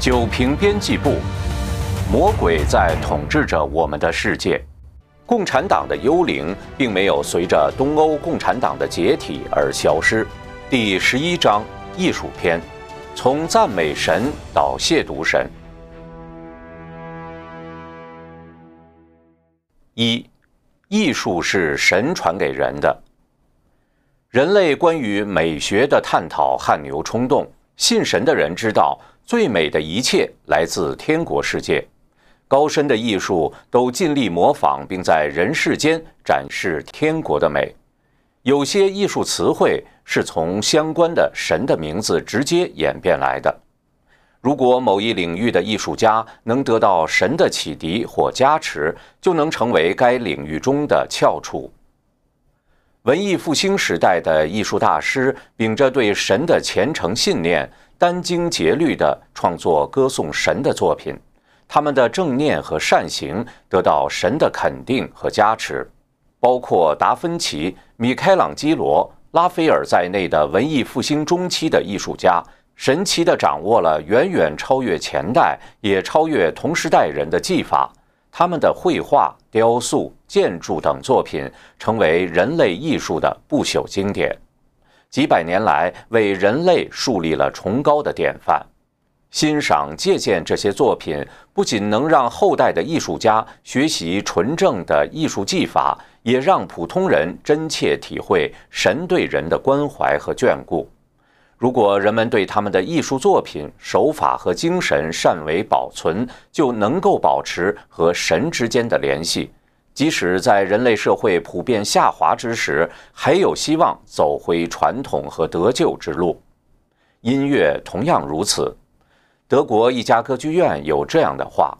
九平编辑部，魔鬼在统治着我们的世界。共产党的幽灵并没有随着东欧共产党的解体而消失。第十一章艺术篇，从赞美神到亵渎神。一，艺术是神传给人的。人类关于美学的探讨汗牛充栋。信神的人知道，最美的一切来自天国世界。高深的艺术都尽力模仿，并在人世间展示天国的美。有些艺术词汇是从相关的神的名字直接演变来的。如果某一领域的艺术家能得到神的启迪或加持，就能成为该领域中的翘楚。文艺复兴时代的艺术大师秉着对神的虔诚信念，殚精竭虑地创作歌颂神的作品。他们的正念和善行得到神的肯定和加持。包括达芬奇、米开朗基罗、拉斐尔在内的文艺复兴中期的艺术家，神奇地掌握了远远超越前代，也超越同时代人的技法。他们的绘画、雕塑、建筑等作品成为人类艺术的不朽经典，几百年来为人类树立了崇高的典范。欣赏、借鉴这些作品，不仅能让后代的艺术家学习纯正的艺术技法，也让普通人真切体会神对人的关怀和眷顾。如果人们对他们的艺术作品手法和精神善为保存，就能够保持和神之间的联系，即使在人类社会普遍下滑之时，还有希望走回传统和得救之路。音乐同样如此。德国一家歌剧院有这样的话：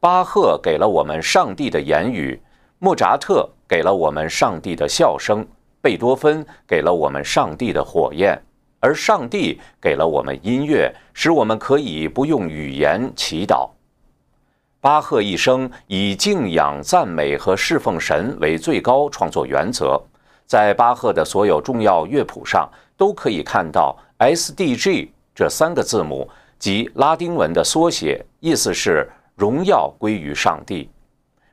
巴赫给了我们上帝的言语，莫扎特给了我们上帝的笑声，贝多芬给了我们上帝的火焰。而上帝给了我们音乐，使我们可以不用语言祈祷。巴赫一生以敬仰、赞美和侍奉神为最高创作原则，在巴赫的所有重要乐谱上都可以看到 S D G 这三个字母，及拉丁文的缩写，意思是荣耀归于上帝。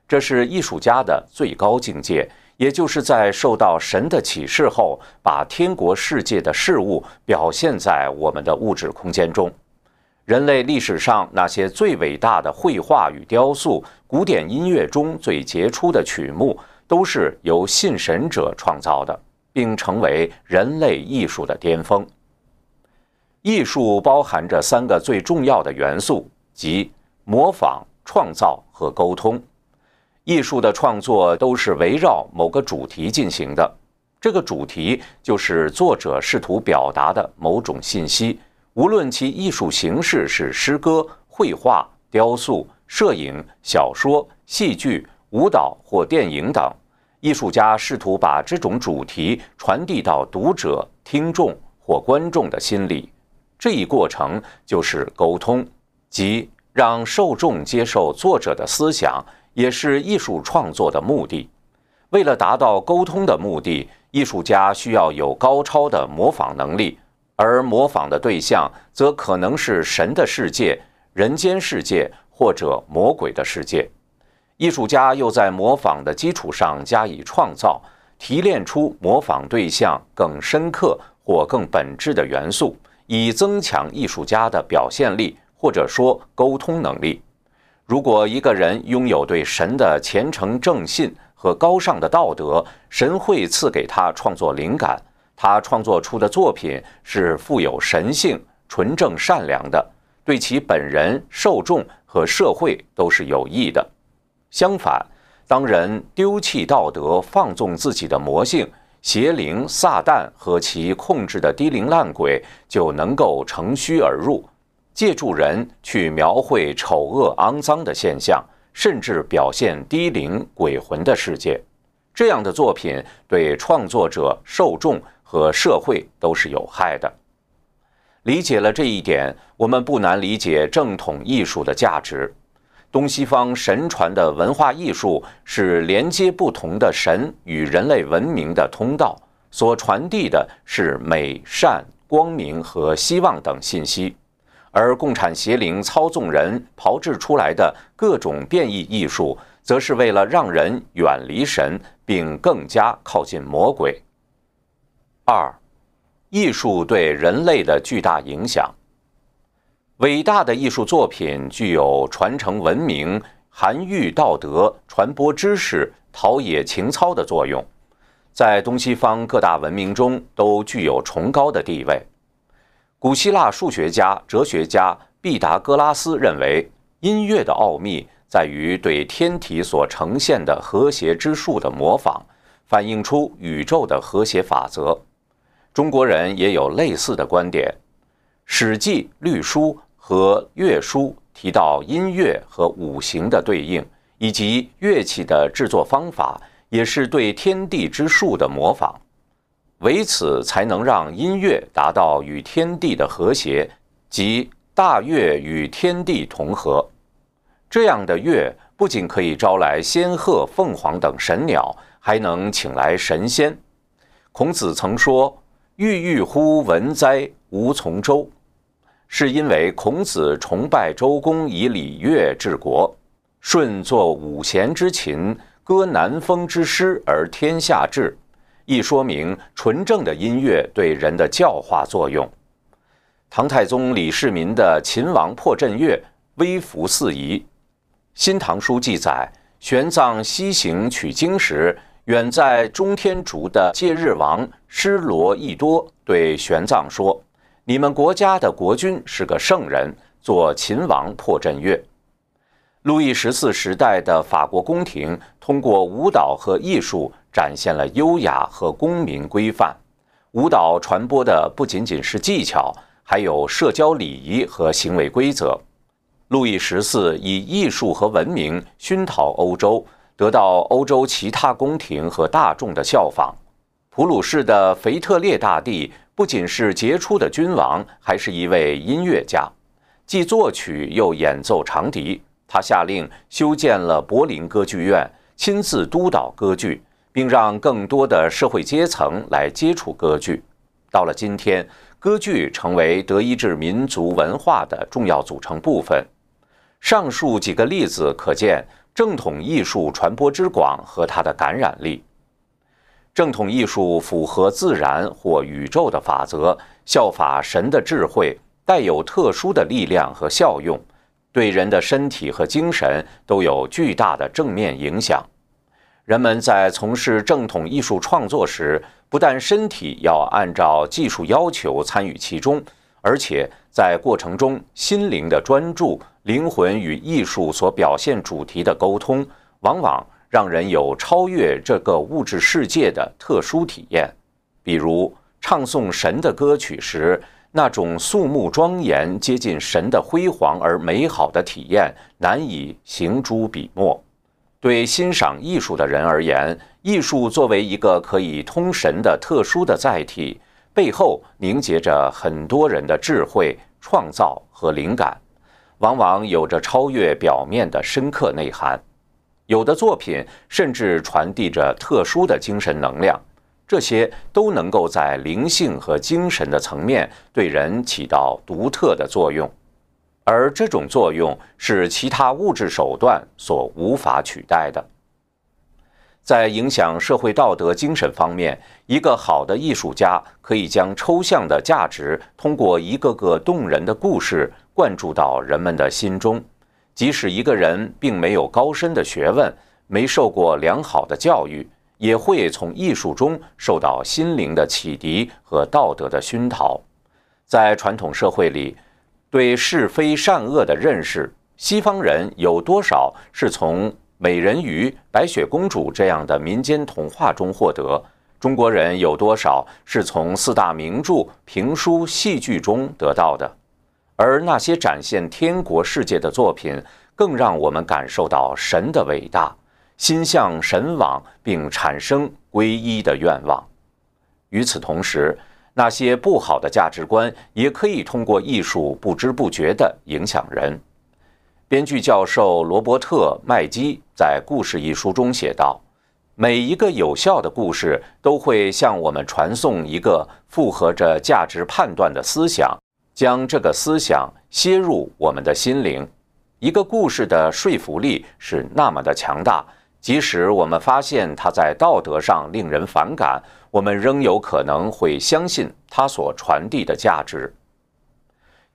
这是艺术家的最高境界。也就是在受到神的启示后，把天国世界的事物表现在我们的物质空间中。人类历史上那些最伟大的绘画与雕塑、古典音乐中最杰出的曲目，都是由信神者创造的，并成为人类艺术的巅峰。艺术包含着三个最重要的元素，即模仿、创造和沟通。艺术的创作都是围绕某个主题进行的，这个主题就是作者试图表达的某种信息，无论其艺术形式是诗歌、绘画、雕塑、摄影、小说、戏剧、舞蹈或电影等。艺术家试图把这种主题传递到读者、听众或观众的心里，这一过程就是沟通，即让受众接受作者的思想。也是艺术创作的目的。为了达到沟通的目的，艺术家需要有高超的模仿能力，而模仿的对象则可能是神的世界、人间世界或者魔鬼的世界。艺术家又在模仿的基础上加以创造，提炼出模仿对象更深刻或更本质的元素，以增强艺术家的表现力或者说沟通能力。如果一个人拥有对神的虔诚正信和高尚的道德，神会赐给他创作灵感。他创作出的作品是富有神性、纯正、善良的，对其本人、受众和社会都是有益的。相反，当人丢弃道德，放纵自己的魔性，邪灵、撒旦和其控制的低灵烂鬼就能够乘虚而入。借助人去描绘丑恶肮脏的现象，甚至表现低灵鬼魂的世界，这样的作品对创作者、受众和社会都是有害的。理解了这一点，我们不难理解正统艺术的价值。东西方神传的文化艺术是连接不同的神与人类文明的通道，所传递的是美、善、光明和希望等信息。而共产邪灵操纵人炮制出来的各种变异艺术，则是为了让人远离神，并更加靠近魔鬼。二，艺术对人类的巨大影响。伟大的艺术作品具有传承文明、涵育道德、传播知识、陶冶情操的作用，在东西方各大文明中都具有崇高的地位。古希腊数学家、哲学家毕达哥拉斯认为，音乐的奥秘在于对天体所呈现的和谐之数的模仿，反映出宇宙的和谐法则。中国人也有类似的观点，《史记·律书》和《乐书》提到音乐和五行的对应，以及乐器的制作方法，也是对天地之数的模仿。唯此，才能让音乐达到与天地的和谐，即大乐与天地同和。这样的乐不仅可以招来仙鹤、凤凰等神鸟，还能请来神仙。孔子曾说。郁郁乎文哉，吾从周，是因为孔子崇拜周公以礼乐治国，舜作五弦之琴，歌南风之诗而天下治，亦说明纯正的音乐对人的教化作用。唐太宗李世民的秦王破阵乐微服四夷，《新唐书》记载，玄奘西行取经时。远在中天竺的戒日王施罗益多对玄奘说：“你们国家的国君是个圣人，做秦王破阵乐。”路易十四时代的法国宫廷通过舞蹈和艺术展现了优雅和公民规范。舞蹈传播的不仅仅是技巧，还有社交礼仪和行为规则。路易十四以艺术和文明熏陶欧洲。得到欧洲其他宫廷和大众的效仿。普鲁士的腓特烈大帝不仅是杰出的君王，还是一位音乐家，既作曲又演奏长笛。他下令修建了柏林歌剧院，亲自督导歌剧，并让更多的社会阶层来接触歌剧。到了今天，歌剧成为德意志民族文化的重要组成部分。上述几个例子可见。正统艺术传播之广和它的感染力。正统艺术符合自然或宇宙的法则，效法神的智慧，带有特殊的力量和效用，对人的身体和精神都有巨大的正面影响。人们在从事正统艺术创作时，不但身体要按照技术要求参与其中，而且在过程中心灵的专注。灵魂与艺术所表现主题的沟通，往往让人有超越这个物质世界的特殊体验。比如唱诵神的歌曲时，那种肃穆庄严、接近神的辉煌而美好的体验，难以行诸笔墨。对欣赏艺术的人而言，艺术作为一个可以通神的特殊的载体，背后凝结着很多人的智慧、创造和灵感。往往有着超越表面的深刻内涵，有的作品甚至传递着特殊的精神能量，这些都能够在灵性和精神的层面对人起到独特的作用，而这种作用是其他物质手段所无法取代的。在影响社会道德精神方面，一个好的艺术家可以将抽象的价值通过一个个动人的故事。灌注到人们的心中，即使一个人并没有高深的学问，没受过良好的教育，也会从艺术中受到心灵的启迪和道德的熏陶。在传统社会里，对是非善恶的认识，西方人有多少是从美人鱼、白雪公主这样的民间童话中获得？中国人有多少是从四大名著、评书、戏剧中得到的？而那些展现天国世界的作品，更让我们感受到神的伟大，心向神往，并产生皈依的愿望。与此同时，那些不好的价值观也可以通过艺术不知不觉地影响人。编剧教授罗伯特·麦基在《故事》一书中写道：“每一个有效的故事都会向我们传送一个符合着价值判断的思想。”将这个思想吸入我们的心灵。一个故事的说服力是那么的强大，即使我们发现它在道德上令人反感，我们仍有可能会相信它所传递的价值。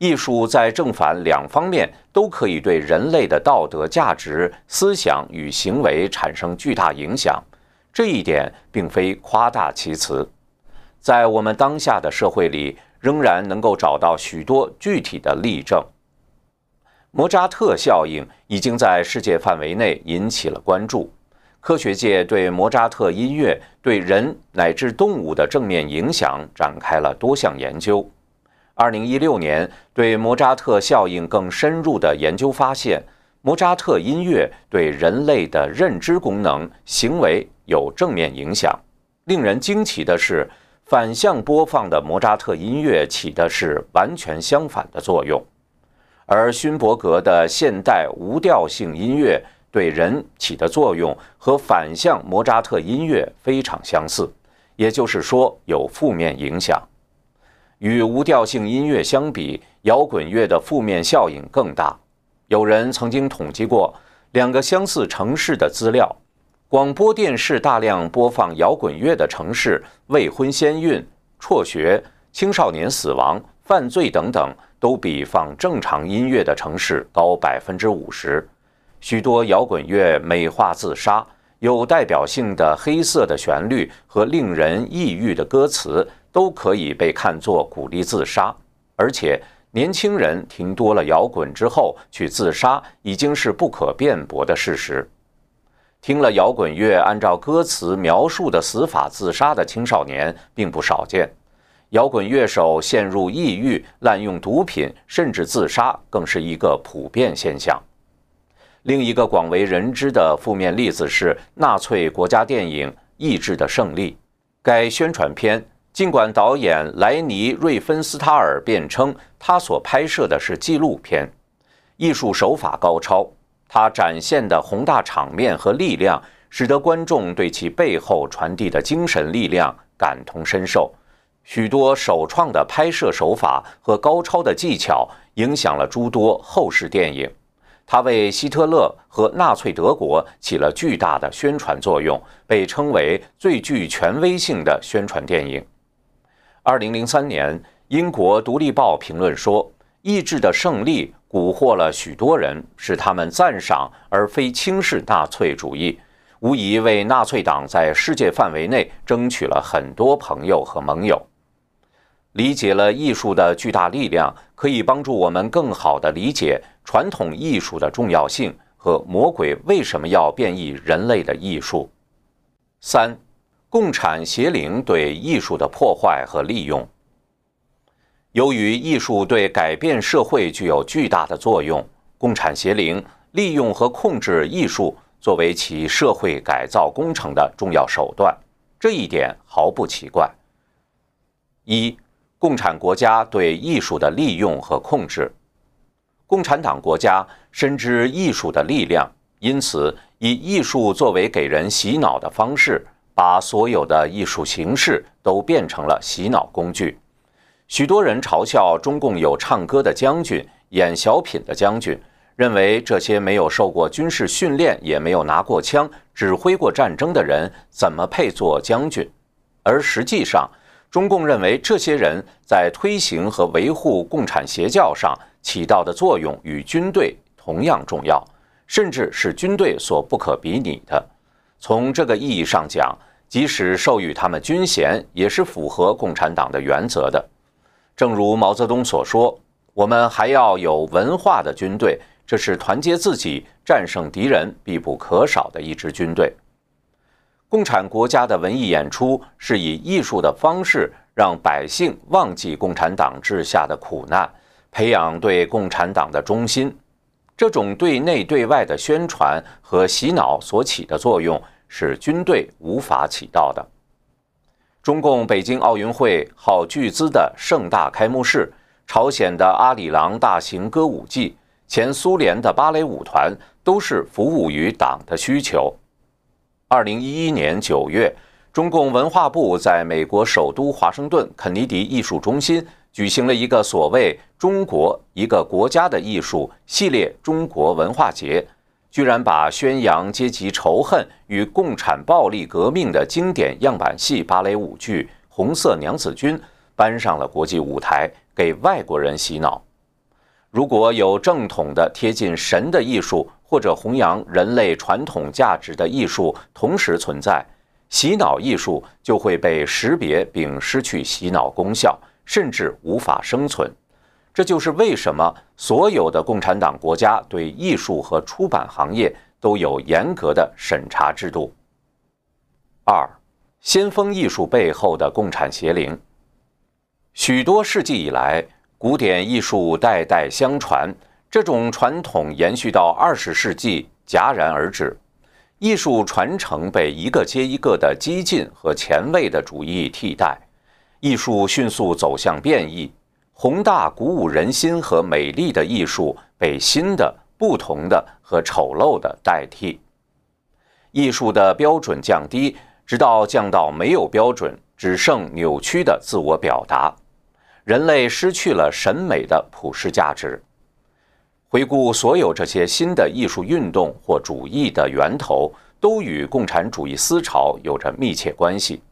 艺术在正反两方面都可以对人类的道德价值、思想与行为产生巨大影响，这一点并非夸大其词。在我们当下的社会里，仍然能够找到许多具体的例证。莫扎特效应已经在世界范围内引起了关注，科学界对莫扎特音乐对人乃至动物的正面影响展开了多项研究。二零一六年，对莫扎特效应更深入的研究发现，莫扎特音乐对人类的认知功能、行为有正面影响。令人惊奇的是，反向播放的莫扎特音乐起的是完全相反的作用，而勋伯格的现代无调性音乐对人起的作用和反向莫扎特音乐非常相似，也就是说有负面影响。与无调性音乐相比，摇滚乐的负面效应更大。有人曾经统计过两个相似城市的资料：广播电视大量播放摇滚乐的城市，未婚先孕、辍学、青少年死亡、犯罪等等，都比放正常音乐的城市高百分之五十。许多摇滚乐美化自杀，有代表性的黑色的旋律和令人抑郁的歌词。都可以被看作鼓励自杀，而且年轻人听多了摇滚之后去自杀，已经是不可辩驳的事实。听了摇滚乐按照歌词描述的死法自杀的青少年并不少见，摇滚乐手陷入抑郁、滥用毒品甚至自杀更是一个普遍现象。另一个广为人知的负面例子是纳粹国家电影《意志的胜利》，该宣传片。尽管导演莱尼·瑞芬斯塔尔辩称他所拍摄的是纪录片，艺术手法高超，他展现的宏大场面和力量，使得观众对其背后传递的精神力量感同身受。许多首创的拍摄手法和高超的技巧影响了诸多后世电影，他为希特勒和纳粹德国起了巨大的宣传作用，被称为最具权威性的宣传电影。二零零三年，英国《独立报》评论说：“意志的胜利蛊惑了许多人，使他们赞赏而非轻视纳粹主义，无疑为纳粹党在世界范围内争取了很多朋友和盟友。”理解了艺术的巨大力量，可以帮助我们更好地理解传统艺术的重要性和魔鬼为什么要变异人类的艺术。三。共产邪灵对艺术的破坏和利用。由于艺术对改变社会具有巨大的作用，共产邪灵利用和控制艺术作为其社会改造工程的重要手段，这一点毫不奇怪。一、共产国家对艺术的利用和控制。共产党国家深知艺术的力量，因此以艺术作为给人洗脑的方式。把所有的艺术形式都变成了洗脑工具。许多人嘲笑中共有唱歌的将军、演小品的将军，认为这些没有受过军事训练、也没有拿过枪、指挥过战争的人怎么配做将军？而实际上，中共认为这些人在推行和维护共产邪教上起到的作用与军队同样重要，甚至是军队所不可比拟的。从这个意义上讲，即使授予他们军衔，也是符合共产党的原则的。正如毛泽东所说：“我们还要有文化的军队，这是团结自己、战胜敌人必不可少的一支军队。”共产国家的文艺演出是以艺术的方式让百姓忘记共产党治下的苦难，培养对共产党的忠心。这种对内对外的宣传和洗脑所起的作用。是军队无法起到的。中共北京奥运会耗巨资的盛大开幕式，朝鲜的阿里郎大型歌舞伎，前苏联的芭蕾舞团，都是服务于党的需求。二零一一年九月，中共文化部在美国首都华盛顿肯尼迪艺术中心举行了一个所谓“中国一个国家的艺术”系列中国文化节，居然把宣扬阶级仇恨与共产暴力革命的经典样板戏芭蕾舞剧《红色娘子军》搬上了国际舞台，给外国人洗脑。如果有正统的贴近神的艺术，或者弘扬人类传统价值的艺术同时存在，洗脑艺术就会被识别并失去洗脑功效。甚至无法生存，这就是为什么所有的共产党国家对艺术和出版行业都有严格的审查制度。二，先锋艺术背后的共产邪灵。许多世纪以来，古典艺术代代相传，这种传统延续到二十世纪戛然而止，艺术传承被一个接一个的激进和前卫的主义替代。艺术迅速走向变异，宏大鼓舞人心和美丽的艺术被新的、不同的和丑陋的代替。艺术的标准降低，直到降到没有标准，只剩扭曲的自我表达。人类失去了审美的普世价值。回顾所有这些新的艺术运动或主义的源头，都与共产主义思潮有着密切关系。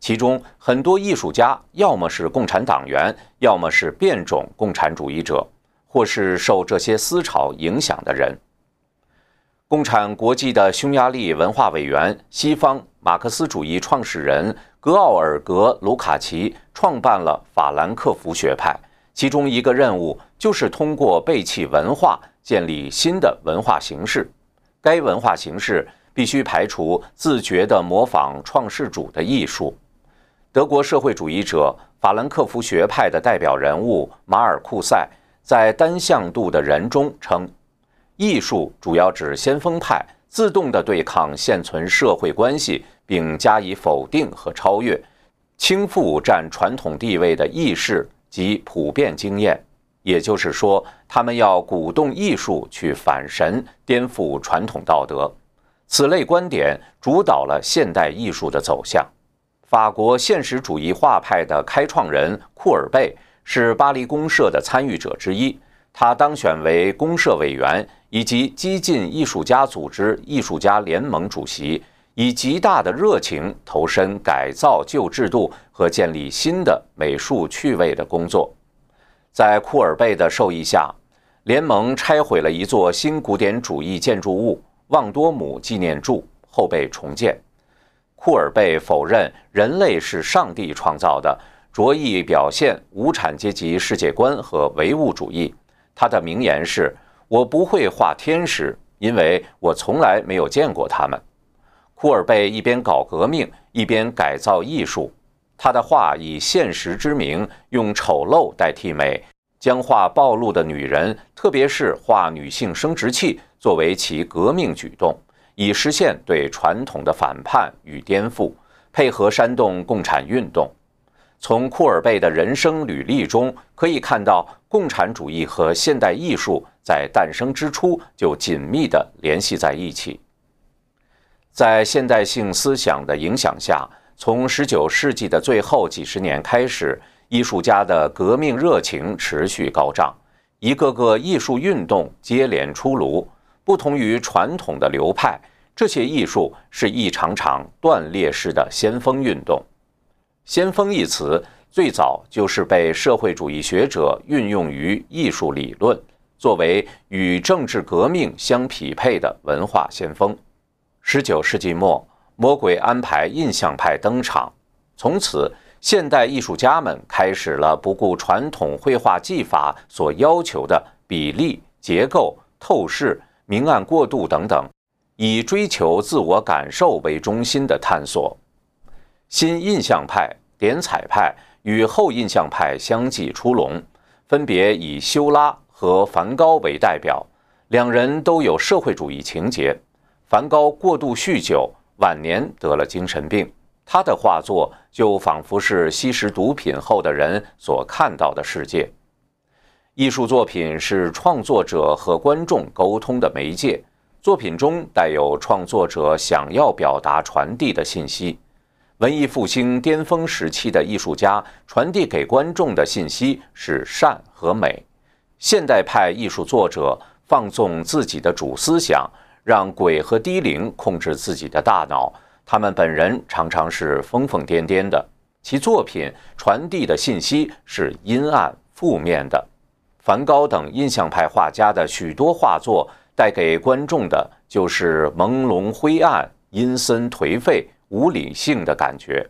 其中很多艺术家要么是共产党员，要么是变种共产主义者，或是受这些思潮影响的人。共产国际的匈牙利文化委员、西方马克思主义创始人格奥尔格·卢卡奇创办了法兰克福学派，其中一个任务就是通过背弃文化建立新的文化形式。该文化形式必须排除自觉地模仿创世主的艺术。德国社会主义者法兰克福学派的代表人物马尔库塞在《单向度的人》中称，艺术主要指先锋派自动地对抗现存社会关系，并加以否定和超越，倾覆占传统地位的意识及普遍经验。也就是说，他们要鼓动艺术去反神，颠覆传统道德。此类观点主导了现代艺术的走向。法国现实主义画派的开创人库尔贝是巴黎公社的参与者之一，他当选为公社委员以及激进艺术家组织艺术家联盟主席，以极大的热情投身改造旧制度和建立新的美术趣味的工作。在库尔贝的授意下，联盟拆毁了一座新古典主义建筑物——旺多姆纪念柱，后被重建。库尔贝否认人类是上帝创造的，着意表现无产阶级世界观和唯物主义。他的名言是：“我不会画天使，因为我从来没有见过他们。”库尔贝一边搞革命，一边改造艺术。他的画以现实之名，用丑陋代替美，将画暴露的女人，特别是画女性生殖器，作为其革命举动。以实现对传统的反叛与颠覆，配合煽动共产运动。从库尔贝的人生履历中可以看到，共产主义和现代艺术在诞生之初就紧密地联系在一起。在现代性思想的影响下，从19世纪的最后几十年开始，艺术家的革命热情持续高涨，一个个艺术运动接连出炉。不同于传统的流派，这些艺术是一场场断裂式的先锋运动。先锋一词最早就是被社会主义学者运用于艺术理论，作为与政治革命相匹配的文化先锋。十九世纪末，魔鬼安排印象派登场，从此现代艺术家们开始了不顾传统绘画技法所要求的比例、结构、透视。明暗过渡等等，以追求自我感受为中心的探索。新印象派、点彩派与后印象派相继出笼，分别以修拉和梵高为代表。两人都有社会主义情节。梵高过度酗酒，晚年得了精神病，他的画作就仿佛是吸食毒品后的人所看到的世界。艺术作品是创作者和观众沟通的媒介，作品中带有创作者想要表达、传递的信息。文艺复兴巅峰时期的艺术家传递给观众的信息是善和美，现代派艺术作者放纵自己的主思想，让鬼和低灵控制自己的大脑。他们本人常常是疯疯癫癫的，其作品传递的信息是阴暗负面的。梵高等印象派画家的许多画作带给观众的就是朦胧灰暗、阴森颓废。无理性的感觉。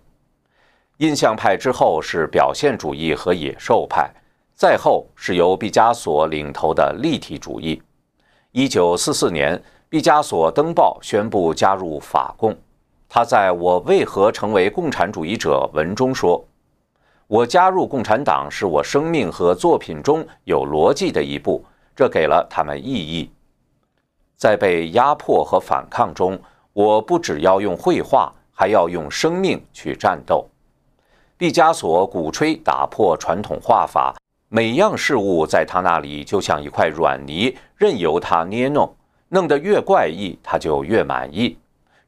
印象派之后是表现主义和野兽派，再后是由毕加索领头的立体主义。一九四四年，毕加索登报宣布加入法共。他在我为何成为共产主义者文中说：“我加入共产党是我生命和作品中有逻辑的一步，这给了他们意义。在被压迫和反抗中，我不只要用绘画。”还要用生命去战斗。毕加索鼓吹打破传统画法，每样事物在他那里就像一块软泥，任由他捏弄，弄得越怪异，他就越满意。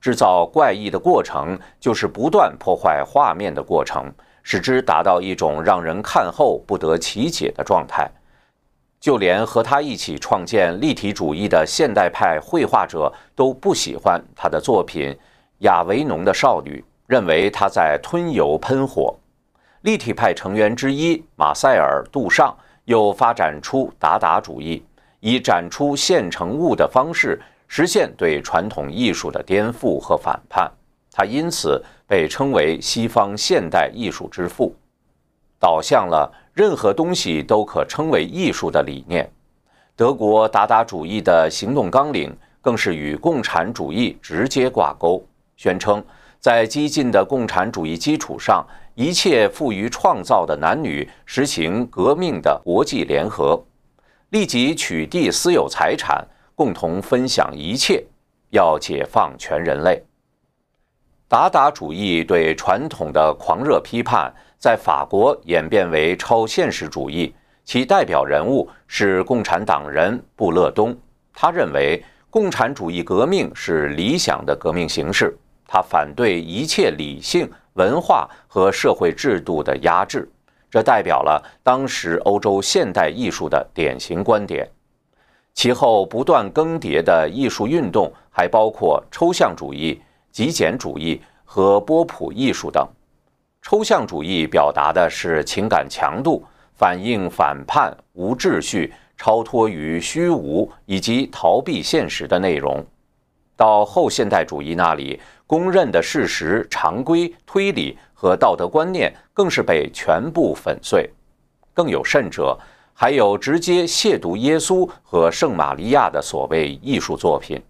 制造怪异的过程，就是不断破坏画面的过程，使之达到一种让人看后不得其解的状态。就连和他一起创建立体主义的现代派绘画者都不喜欢他的作品。亚维农的少女认为他在吞油喷火。立体派成员之一马塞尔·杜尚又发展出达达主义，以展出现成物的方式实现对传统艺术的颠覆和反叛。他因此被称为西方现代艺术之父，导向了任何东西都可称为艺术的理念。德国达达主义的行动纲领更是与共产主义直接挂钩。宣称，在激进的共产主义基础上，一切富于创造的男女实行革命的国际联合，立即取缔私有财产，共同分享一切，要解放全人类。达达主义对传统的狂热批判，在法国演变为超现实主义，其代表人物是共产党人布勒东。他认为，共产主义革命是理想的革命形式。他反对一切理性、文化和社会制度的压制，这代表了当时欧洲现代艺术的典型观点。其后不断更迭的艺术运动还包括抽象主义、极简主义和波普艺术等。抽象主义表达的是情感强度，反映反叛、无秩序、超脱于虚无以及逃避现实的内容。到后现代主义那里。公认的事实、常规、推理和道德观念更是被全部粉碎。更有甚者，还有直接亵渎耶稣和圣玛利亚的所谓艺术作品。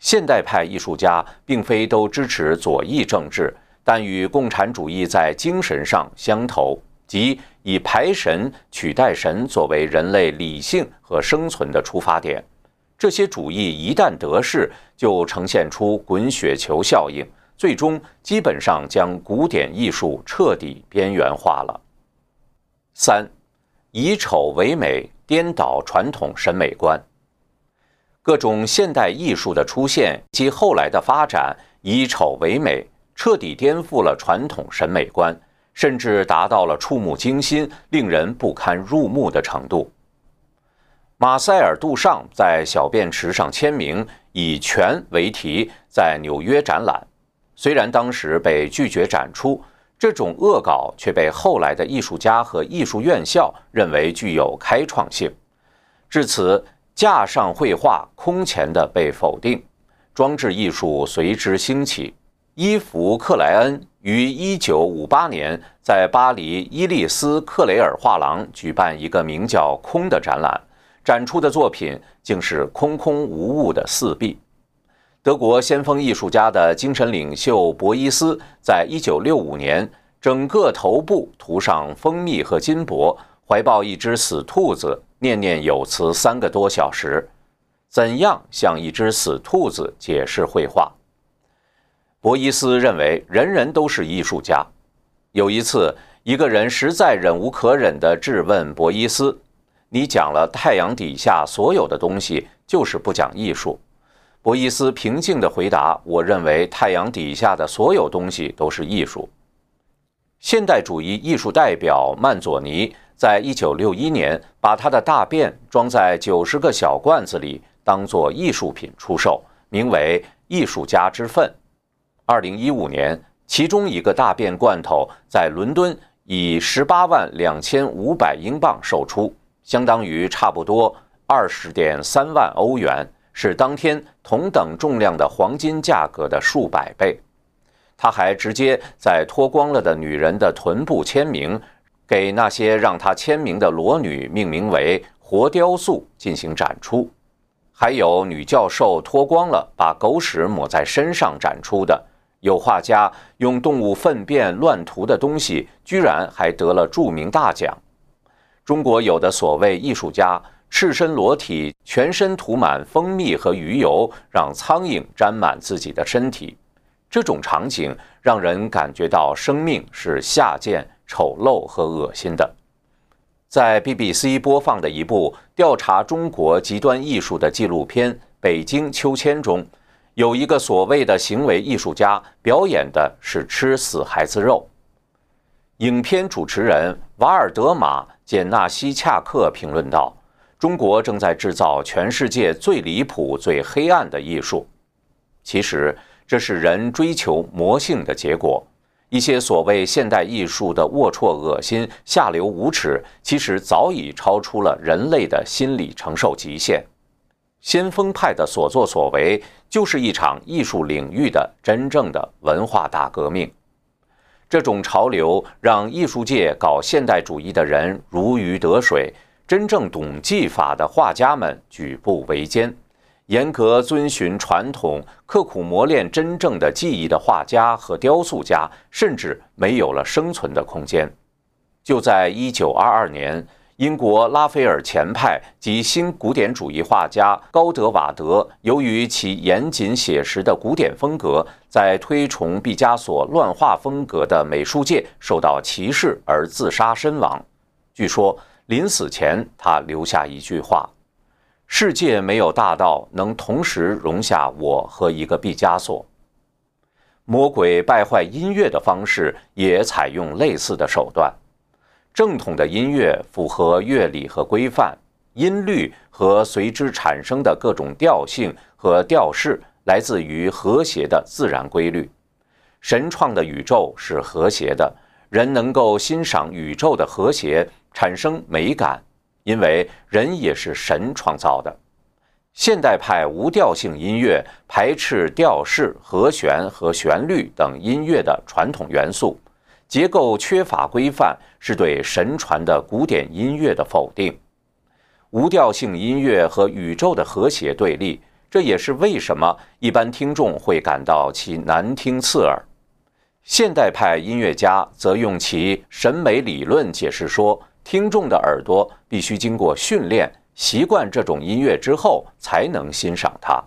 现代派艺术家并非都支持左翼政治，但与共产主义在精神上相投，即以排神取代神作为人类理性和生存的出发点。这些主义一旦得势，就呈现出滚雪球效应，最终基本上将古典艺术彻底边缘化了。三，以丑为美，颠倒传统审美观。各种现代艺术的出现及后来的发展，以丑为美，彻底颠覆了传统审美观，甚至达到了触目惊心、令人不堪入目的程度。马塞尔·杜尚在小便池上签名，以“权”为题，在纽约展览。虽然当时被拒绝展出，这种恶搞却被后来的艺术家和艺术院校认为具有开创性。至此，架上绘画空前的被否定，装置艺术随之兴起。伊芙·克莱恩于1958年在巴黎伊利斯克雷尔画廊举办一个名叫“空”的展览。展出的作品竟是空空无物的四壁。德国先锋艺术家的精神领袖博伊斯，在一九六五年，整个头部涂上蜂蜜和金箔，怀抱一只死兔子，念念有词三个多小时。怎样向一只死兔子解释绘画？博伊斯认为，人人都是艺术家。有一次，一个人实在忍无可忍地质问博伊斯。你讲了太阳底下所有的东西，就是不讲艺术。博伊斯平静地回答：“我认为太阳底下的所有东西都是艺术。”现代主义艺术代表曼佐尼在一九六一年把他的大便装在九十个小罐子里，当作艺术品出售，名为“艺术家之粪”。二零一五年，其中一个大便罐头在伦敦以十八万两千五百英镑售出，相当于差不多二十点三万欧元，是当天同等重量的黄金价格的数百倍。他还直接在脱光了的女人的臀部签名，给那些让他签名的裸女命名为“活雕塑”进行展出。还有女教授脱光了把狗屎抹在身上展出的，有画家用动物粪便乱涂的东西，居然还得了著名大奖。中国有的所谓艺术家赤身裸体，全身涂满蜂蜜和鱼油，让苍蝇沾满自己的身体。这种场景让人感觉到生命是下贱、丑陋和恶心的。在 BBC 播放的一部调查中国极端艺术的纪录片《北京秋千》中，有一个所谓的行为艺术家表演的是吃死孩子肉。影片主持人瓦尔德马·简纳西恰克评论道：“中国正在制造全世界最离谱、最黑暗的艺术。”其实。这是人追求魔性的结果。一些所谓现代艺术的龌龊、恶心、下流、无耻，其实早已超出了人类的心理承受极限。先锋派的所作所为，就是一场艺术领域的真正的文化大革命。这种潮流让艺术界搞现代主义的人如鱼得水，真正懂技法的画家们举步维艰。严格遵循传统、刻苦磨练真正的技艺的画家和雕塑家，甚至没有了生存的空间。就在1922年，英国拉斐尔前派及新古典主义画家高德瓦德，由于其严谨写实的古典风格，在推崇毕加索乱画风格的美术界受到歧视而自杀身亡。据说临死前，他留下一句话。世界没有大到能同时容下我和一个毕加索。魔鬼败坏音乐的方式也采用类似的手段。正统的音乐符合乐理和规范，音律和随之产生的各种调性和调式来自于和谐的自然规律。神创的宇宙是和谐的，人能够欣赏宇宙的和谐，产生美感。因为人也是神创造的，现代派无调性音乐排斥调式、和弦和旋律等音乐的传统元素，结构缺乏规范，是对神传的古典音乐的否定。无调性音乐和宇宙的和谐对立，这也是为什么一般听众会感到其难听刺耳。现代派音乐家则用其审美理论解释说。听众的耳朵必须经过训练，习惯这种音乐之后，才能欣赏它。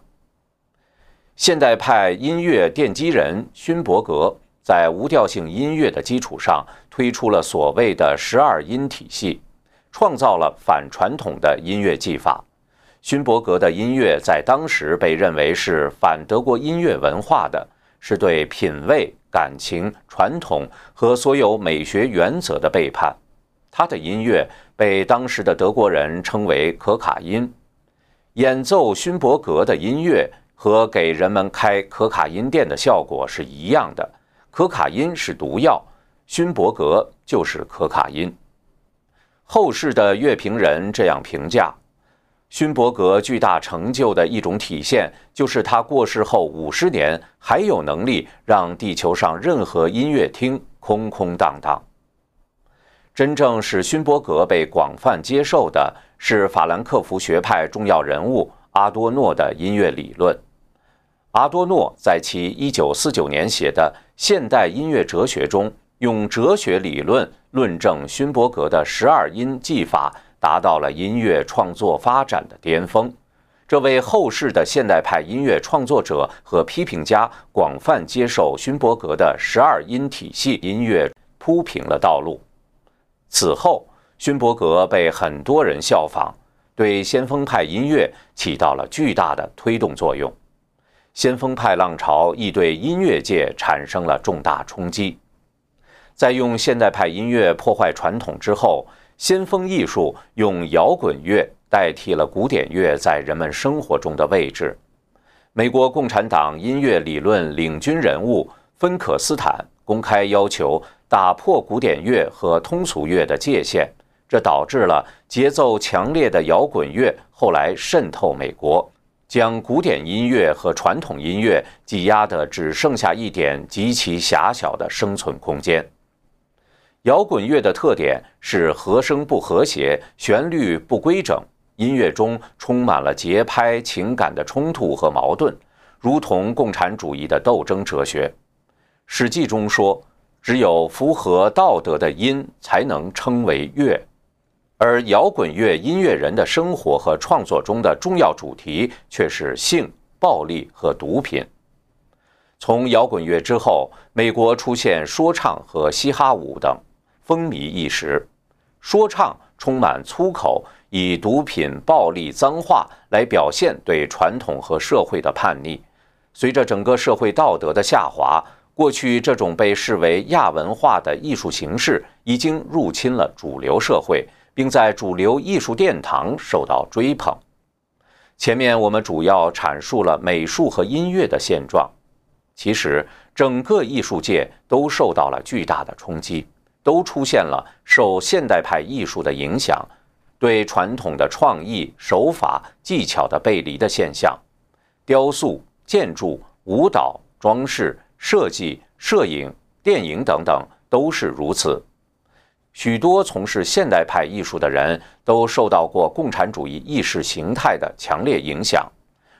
现代派音乐奠基人勋伯格在无调性音乐的基础上，推出了所谓的十二音体系，创造了反传统的音乐技法。勋伯格的音乐在当时被认为是反德国音乐文化的，是对品味、感情、传统和所有美学原则的背叛。他的音乐被当时的德国人称为可卡因。演奏勋伯格的音乐和给人们开可卡因店的效果是一样的。可卡因是毒药，勋伯格就是可卡因。后世的乐评人这样评价：勋伯格巨大成就的一种体现，就是他过世后五十年还有能力让地球上任何音乐厅空空荡荡。真正使勋伯格被广泛接受的是法兰克福学派重要人物阿多诺的音乐理论。阿多诺在其1949年写的《现代音乐哲学》中，用哲学理论论证勋伯格的十二音技法，达到了音乐创作发展的巅峰。这为后世的现代派音乐创作者和批评家广泛接受勋伯格的十二音体系音乐铺平了道路。此后，勋伯格被很多人效仿，对先锋派音乐起到了巨大的推动作用。先锋派浪潮亦对音乐界产生了重大冲击。在用现代派音乐破坏传统之后，先锋艺术用摇滚乐代替了古典乐在人们生活中的位置。美国共产党音乐理论领军人物芬可斯坦公开要求打破古典乐和通俗乐的界限，这导致了节奏强烈的摇滚乐后来渗透美国。将古典音乐和传统音乐挤压得只剩下一点极其狭小的生存空间。摇滚乐的特点是和声不和谐，旋律不规整，音乐中充满了节拍、情感的冲突和矛盾，如同共产主义的斗争哲学。《史记》中说：“只有符合道德的音，才能称为乐。”而摇滚乐音乐人的生活和创作中的重要主题却是性、暴力和毒品。从摇滚乐之后，美国出现说唱和嘻哈舞等，风靡一时。说唱充满粗口，以毒品、暴力、脏话来表现对传统和社会的叛逆。随着整个社会道德的下滑，过去这种被视为亚文化的艺术形式已经入侵了主流社会。并在主流艺术殿堂受到追捧。前面我们主要阐述了美术和音乐的现状，其实整个艺术界都受到了巨大的冲击，都出现了受现代派艺术的影响，对传统的创意手法技巧的背离的现象。雕塑、建筑、舞蹈、装饰、设计、摄影、电影等等都是如此。许多从事现代派艺术的人都受到过共产主义意识形态的强烈影响，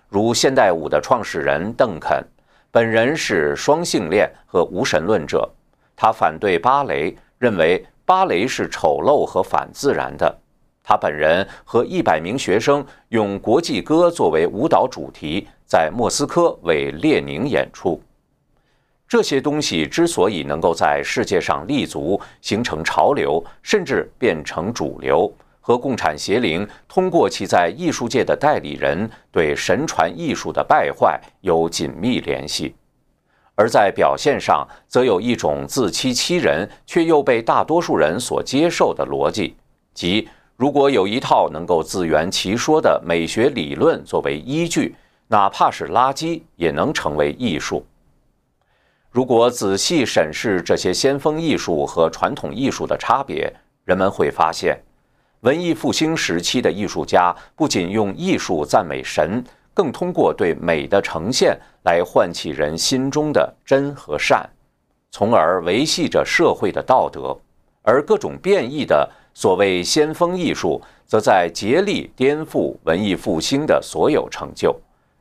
如现代舞的创始人邓肯，本人是双性恋和无神论者，他反对芭蕾，认为芭蕾是丑陋和反自然的。他本人和一百名学生用国际歌作为舞蹈主题，在莫斯科为列宁演出。这些东西之所以能够在世界上立足、形成潮流，甚至变成主流，和共产邪灵通过其在艺术界的代理人对神传艺术的败坏有紧密联系；而在表现上，则有一种自欺欺人却又被大多数人所接受的逻辑，即如果有一套能够自圆其说的美学理论作为依据，哪怕是垃圾也能成为艺术。如果仔细审视这些先锋艺术和传统艺术的差别，人们会发现，文艺复兴时期的艺术家不仅用艺术赞美神，更通过对美的呈现来唤起人心中的真和善，从而维系着社会的道德；而各种变异的所谓先锋艺术，则在竭力颠覆文艺复兴的所有成就，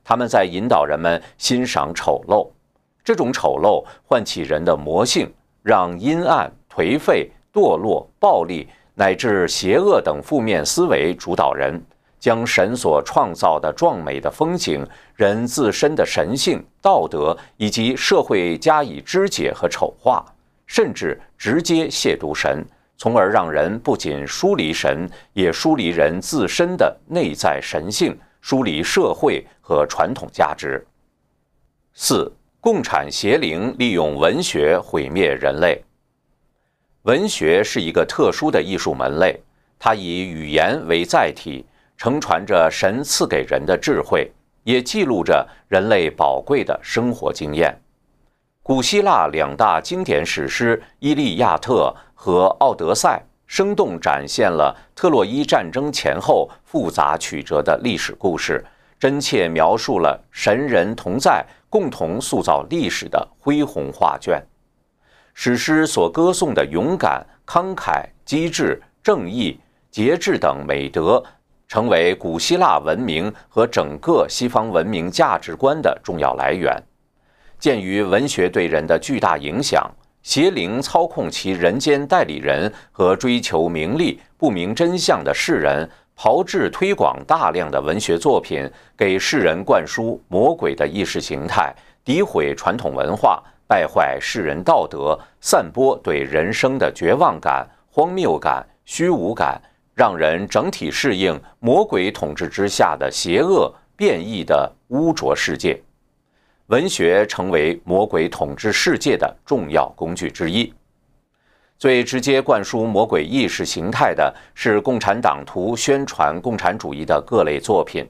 他们在引导人们欣赏丑陋。这种丑陋唤起人的魔性，让阴暗、颓废、堕落、暴力乃至邪恶等负面思维主导人，将神所创造的壮美的风景、人自身的神性、道德以及社会加以肢解和丑化，甚至直接亵渎神，从而让人不仅疏离神，也疏离人自身的内在神性，疏离社会和传统价值。四。共产邪灵利用文学毁灭人类。文学是一个特殊的艺术门类，它以语言为载体，承传着神赐给人的智慧，也记录着人类宝贵的生活经验。古希腊两大经典史诗《伊利亚特》和《奥德赛》，生动展现了特洛伊战争前后复杂曲折的历史故事，真切描述了神人同在。共同塑造历史的恢宏画卷，史诗所歌颂的勇敢、慷慨、机智、正义、节制等美德，成为古希腊文明和整个西方文明价值观的重要来源。鉴于文学对人的巨大影响，邪灵操控其人间代理人和追求名利、不明真相的世人。炮制推广大量的文学作品，给世人灌输魔鬼的意识形态，诋毁传统文化，败坏世人道德，散播对人生的绝望感、荒谬感、虚无感，让人整体适应魔鬼统治之下的邪恶变异的污浊世界。文学成为魔鬼统治世界的重要工具之一。最直接灌输魔鬼意识形态的是共产党图宣传共产主义的各类作品。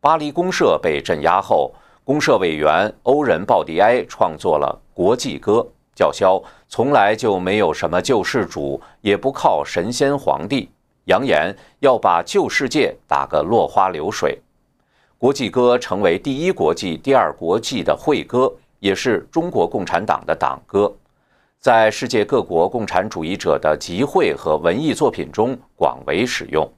巴黎公社被镇压后，公社委员欧仁·鲍迪埃创作了《国际歌》，叫嚣从来就没有什么救世主，也不靠神仙皇帝，扬言要把旧世界打个落花流水。《国际歌》成为第一国际、第二国际的会歌，也是中国共产党的党歌。在世界各国共产主义者的集会和文艺作品中广为使用。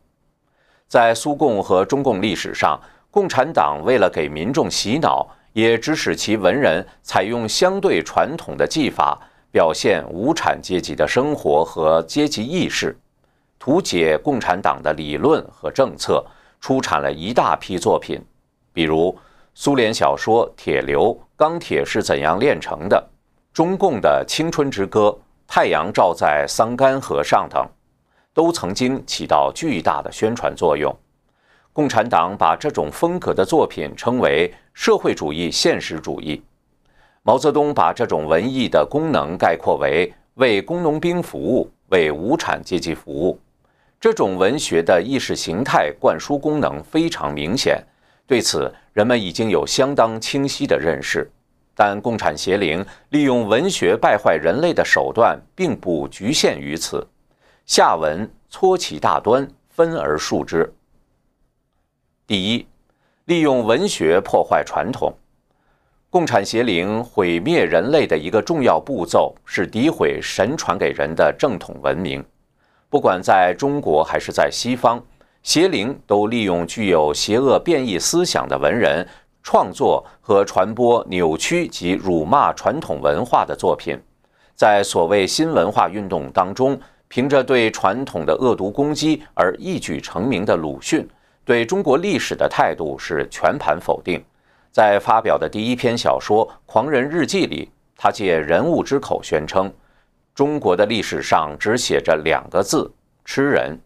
在苏共和中共历史上，共产党为了给民众洗脑，也指使其文人采用相对传统的技法，表现无产阶级的生活和阶级意识，图解共产党的理论和政策，出产了一大批作品，比如苏联小说《铁流》《钢铁是怎样炼成的》。中共的《青春之歌》《太阳照在桑干河上》等，都曾经起到巨大的宣传作用。共产党把这种风格的作品称为社会主义现实主义。毛泽东把这种文艺的功能概括为为工农兵服务、为无产阶级服务。这种文学的意识形态灌输功能非常明显，对此人们已经有相当清晰的认识。但共产邪灵利用文学败坏人类的手段并不局限于此。下文搓其大端，分而述之。第一，利用文学破坏传统。共产邪灵毁灭人类的一个重要步骤是诋毁神传给人的正统文明。不管在中国还是在西方，邪灵都利用具有邪恶变异思想的文人。创作和传播扭曲及辱骂传统文化的作品，在所谓新文化运动当中，凭着对传统的恶毒攻击而一举成名的鲁迅，对中国历史的态度是全盘否定。在发表的第一篇小说《狂人日记》里，他借人物之口宣称，中国的历史上只写着两个字“吃人”，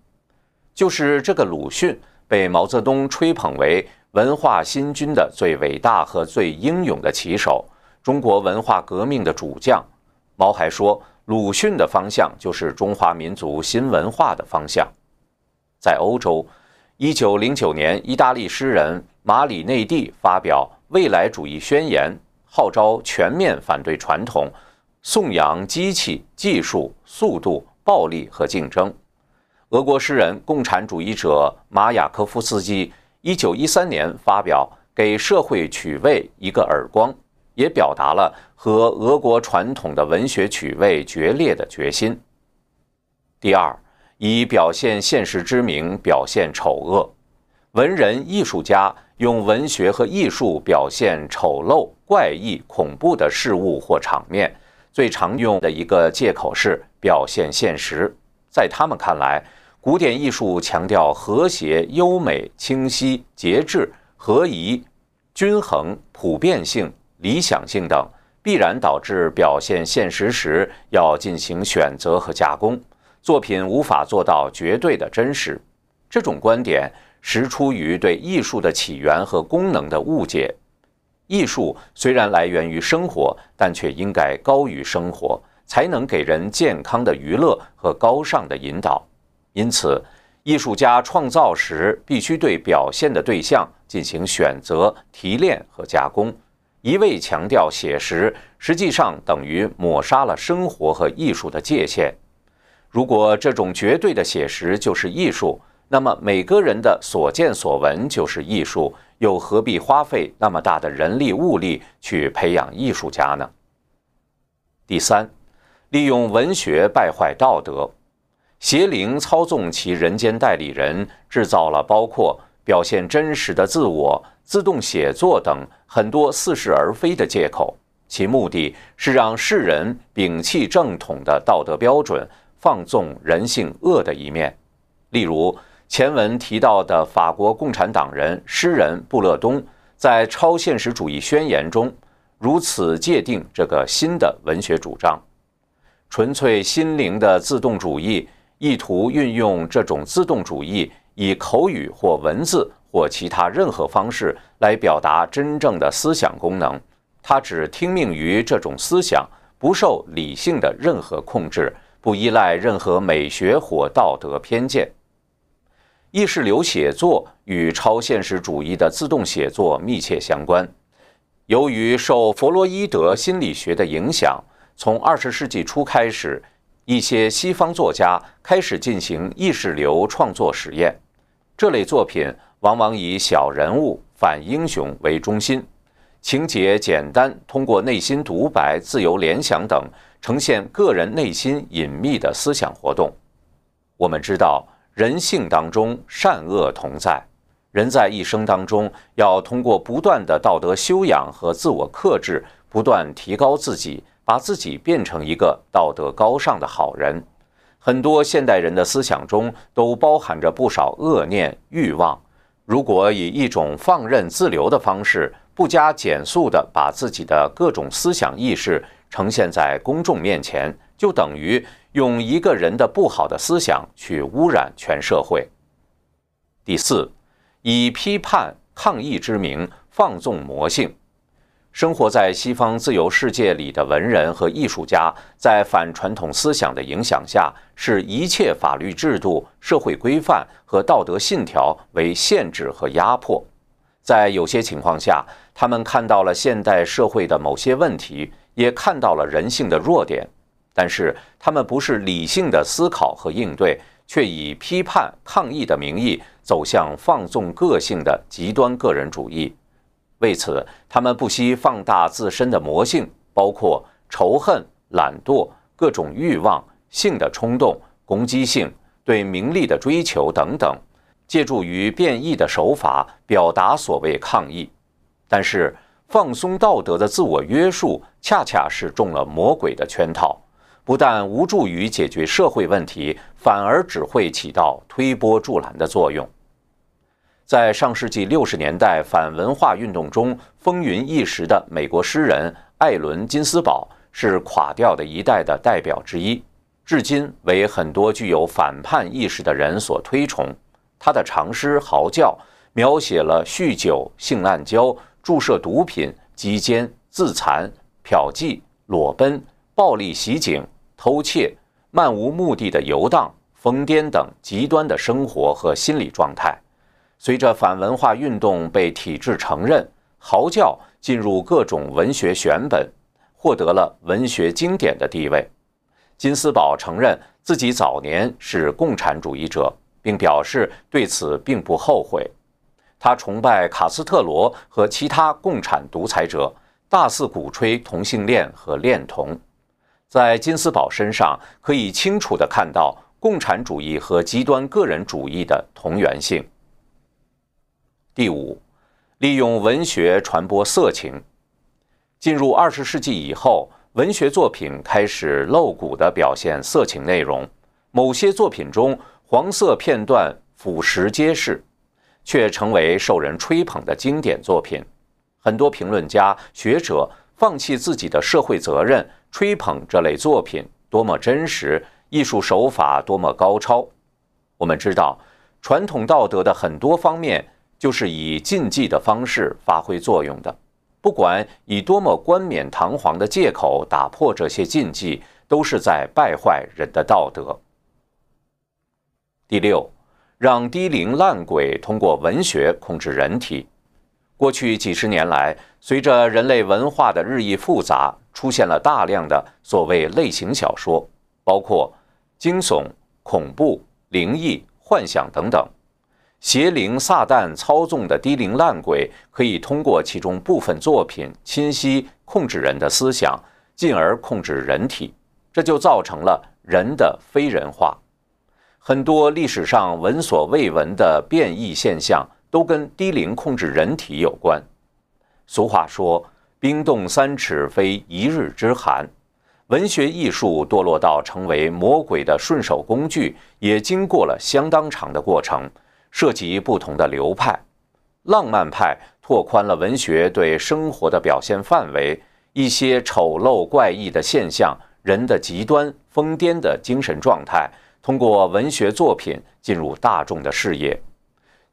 就是这个鲁迅被毛泽东吹捧为。文化新军的最伟大和最英勇的旗手，中国文化革命的主将。毛还说，鲁迅的方向就是中华民族新文化的方向。在欧洲，一九零九年，意大利诗人马里内蒂发表《未来主义宣言》，号召全面反对传统，颂扬机器、技术、速度、暴力和竞争。俄国诗人、共产主义者马雅科夫斯基。一九一三年发表《给社会取味一个耳光》，也表达了和俄国传统的文学取味决裂的决心。第二，以表现现实之名表现丑恶，文人艺术家用文学和艺术表现丑陋、怪异、恐怖的事物或场面，最常用的一个借口是表现现实。在他们看来。古典艺术强调和谐、优美、清晰、节制、合宜、均衡、普遍性、理想性等，必然导致表现现实时要进行选择和加工，作品无法做到绝对的真实。这种观点实出于对艺术的起源和功能的误解。艺术虽然来源于生活，但却应该高于生活，才能给人健康的娱乐和高尚的引导。因此，艺术家创造时必须对表现的对象进行选择、提炼和加工。一味强调写实，实际上等于抹杀了生活和艺术的界限。如果这种绝对的写实就是艺术，那么每个人的所见所闻就是艺术，又何必花费那么大的人力物力去培养艺术家呢？第三，利用文学败坏道德。邪灵操纵其人间代理人，制造了包括表现真实的自我、自动写作等很多似是而非的借口。其目的是让世人摒弃正统的道德标准，放纵人性恶的一面。例如前文提到的法国共产党人诗人布勒东，在《超现实主义宣言》中如此界定这个新的文学主张：纯粹心灵的自动主义。意图运用这种自动主义，以口语或文字或其他任何方式来表达真正的思想功能，他只听命于这种思想，不受理性的任何控制，不依赖任何美学或道德偏见。意识流写作与超现实主义的自动写作密切相关。由于受弗洛伊德心理学的影响，从二十世纪初开始，一些西方作家开始进行意识流创作实验。这类作品往往以小人物、反英雄为中心。情节简单，通过内心独白、自由联想等，呈现个人内心隐秘的思想活动。我们知道，人性当中善恶同在，人在一生当中要通过不断的道德修养和自我克制，不断提高自己，把自己变成一个道德高尚的好人。很多现代人的思想中都包含着不少恶念、欲望。如果以一种放任自流的方式，不加减速地把自己的各种思想意识呈现在公众面前，就等于用一个人的不好的思想去污染全社会。第四，以批判抗议之名放纵魔性。生活在西方自由世界里的文人和艺术家，在反传统思想的影响下，视一切法律制度、社会规范和道德信条为限制和压迫。在有些情况下，他们看到了现代社会的某些问题，也看到了人性的弱点，但是他们不是理性的思考和应对，却以批判抗议的名义走向放纵个性的极端个人主义。为此，他们不惜放大自身的魔性，包括仇恨、懒惰、各种欲望、性的冲动、攻击性、对名利的追求等等，借助于变异的手法表达所谓抗议。但是，放松道德的自我约束，恰恰是中了魔鬼的圈套，不但无助于解决社会问题，反而只会起到推波助澜的作用。在上世纪六十年代反文化运动中风云一时的美国诗人艾伦·金斯堡，是垮掉的一代的代表之一，至今为很多具有反叛意识的人所推崇。他的长诗《嚎叫》描写了酗酒、性滥交。注射毒品、击奸、自残、嫖妓、裸奔、暴力袭警、偷窃、漫无目的的游荡、疯癫等极端的生活和心理状态。随着反文化运动被体制承认，嚎叫进入各种文学选本，获得了文学经典的地位。金斯堡承认自己早年是共产主义者，并表示对此并不后悔。他崇拜卡斯特罗和其他共产独裁者，大肆鼓吹同性恋和恋童。在金斯堡身上，可以清楚地看到共产主义和极端个人主义的同源性。第五，利用文学传播色情。进入二十世纪以后，文学作品开始露骨地表现色情内容，某些作品中黄色片段俯拾皆是。却成为受人吹捧的经典作品。很多评论家、学者放弃自己的社会责任，吹捧这类作品多么真实，艺术手法多么高超。我们知道，传统道德的很多方面就是以禁忌的方式发挥作用的。不管以多么冠冕堂皇的借口打破这些禁忌，都是在败坏人的道德。第六。让低龄烂鬼通过文学控制人体。过去几十年来，随着人类文化的日益复杂，出现了大量的所谓类型小说，包括惊悚、恐怖、灵异、幻想等等。邪灵撒旦操纵的低龄烂鬼，可以通过其中部分作品侵袭、控制人的思想，进而控制人体，这就造成了人的非人化。很多历史上闻所未闻的变异现象，都跟低龄控制人体有关。俗话说：“冰冻三尺，非一日之寒。”文学艺术堕落到成为魔鬼的顺手工具，也经过了相当长的过程，涉及不同的流派。浪漫派拓宽了文学对生活的表现范围，一些丑陋怪异的现象，人的极端疯癫的精神状态。通过文学作品进入大众的视野，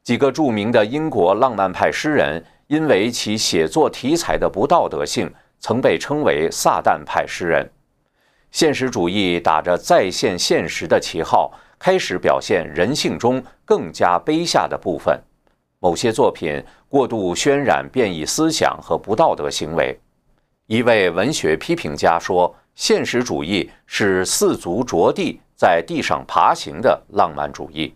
几个著名的英国浪漫派诗人因为其写作题材的不道德性，曾被称为撒旦派诗人。现实主义打着再现现实的旗号，开始表现人性中更加卑下的部分。某些作品过度渲染变异思想和不道德行为。一位文学批评家说：“现实主义是四足着地在地上爬行的浪漫主义。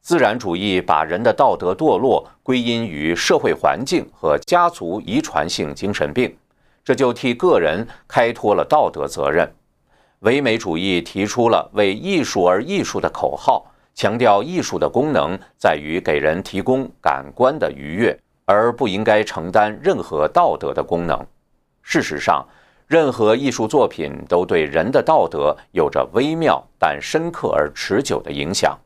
自然主义把人的道德堕落归因于社会环境和家族遗传性精神病，这就替个人开脱了道德责任。唯美主义提出了为艺术而艺术的口号。”强调艺术的功能在于给人提供感官的愉悦，而不应该承担任何道德的功能。事实上，任何艺术作品都对人的道德有着微妙但深刻而持久的影响。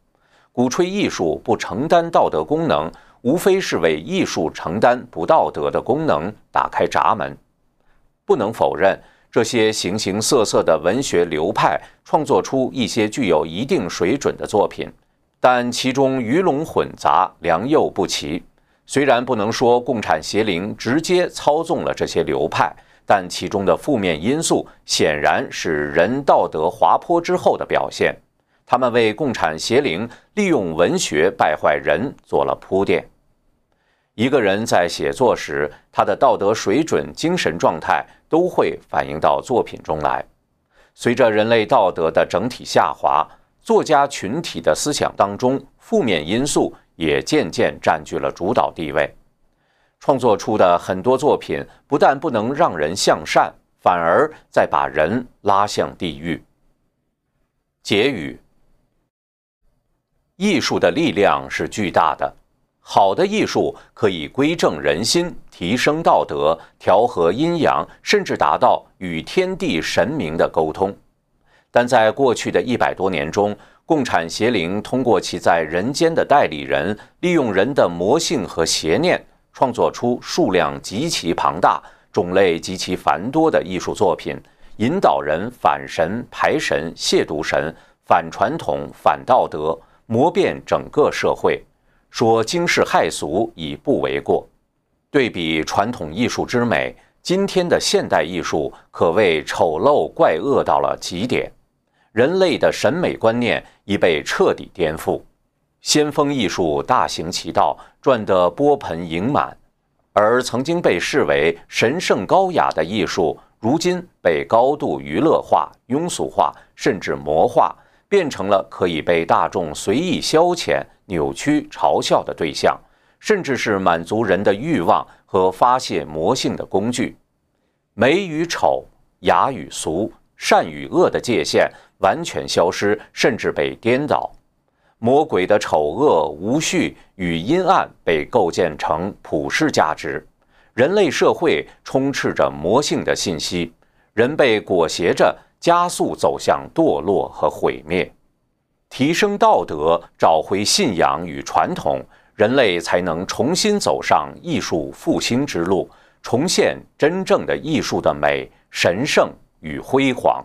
鼓吹艺术不承担道德功能，无非是为艺术承担不道德的功能打开闸门。不能否认。这些形形色色的文学流派创作出一些具有一定水准的作品，但其中鱼龙混杂，良莠不齐。虽然不能说共产邪灵直接操纵了这些流派，但其中的负面因素显然是人道德滑坡之后的表现。他们为共产邪灵利用文学败坏人做了铺垫。一个人在写作时，他的道德水准、精神状态都会反映到作品中来。随着人类道德的整体下滑，作家群体的思想当中，负面因素也渐渐占据了主导地位。创作出的很多作品不但不能让人向善，反而在把人拉向地狱。结语：艺术的力量是巨大的。好的艺术可以归正人心、提升道德、调和阴阳，甚至达到与天地神明的沟通。但在过去的一百多年中，共产邪灵通过其在人间的代理人，利用人的魔性和邪念，创作出数量极其庞大、种类极其繁多的艺术作品，引导人反神、排神、亵渎神、反传统、反道德，磨遍整个社会。说惊世骇俗已不为过。对比传统艺术之美，今天的现代艺术可谓丑陋怪恶到了极点。人类的审美观念已被彻底颠覆。先锋艺术大行其道，赚得钵盆盈满，而曾经被视为神圣高雅的艺术，如今被高度娱乐化、庸俗化，甚至魔化。变成了可以被大众随意消遣、扭曲、嘲笑的对象，甚至是满足人的欲望和发泄魔性的工具。美与丑、雅与俗、善与恶的界限完全消失，甚至被颠倒。魔鬼的丑恶、无序与阴暗被构建成普世价值。人类社会充斥着魔性的信息，人被裹挟着。加速走向堕落和毁灭，提升道德，找回信仰与传统，人类才能重新走上艺术复兴之路，重现真正的艺术的美、神圣与辉煌。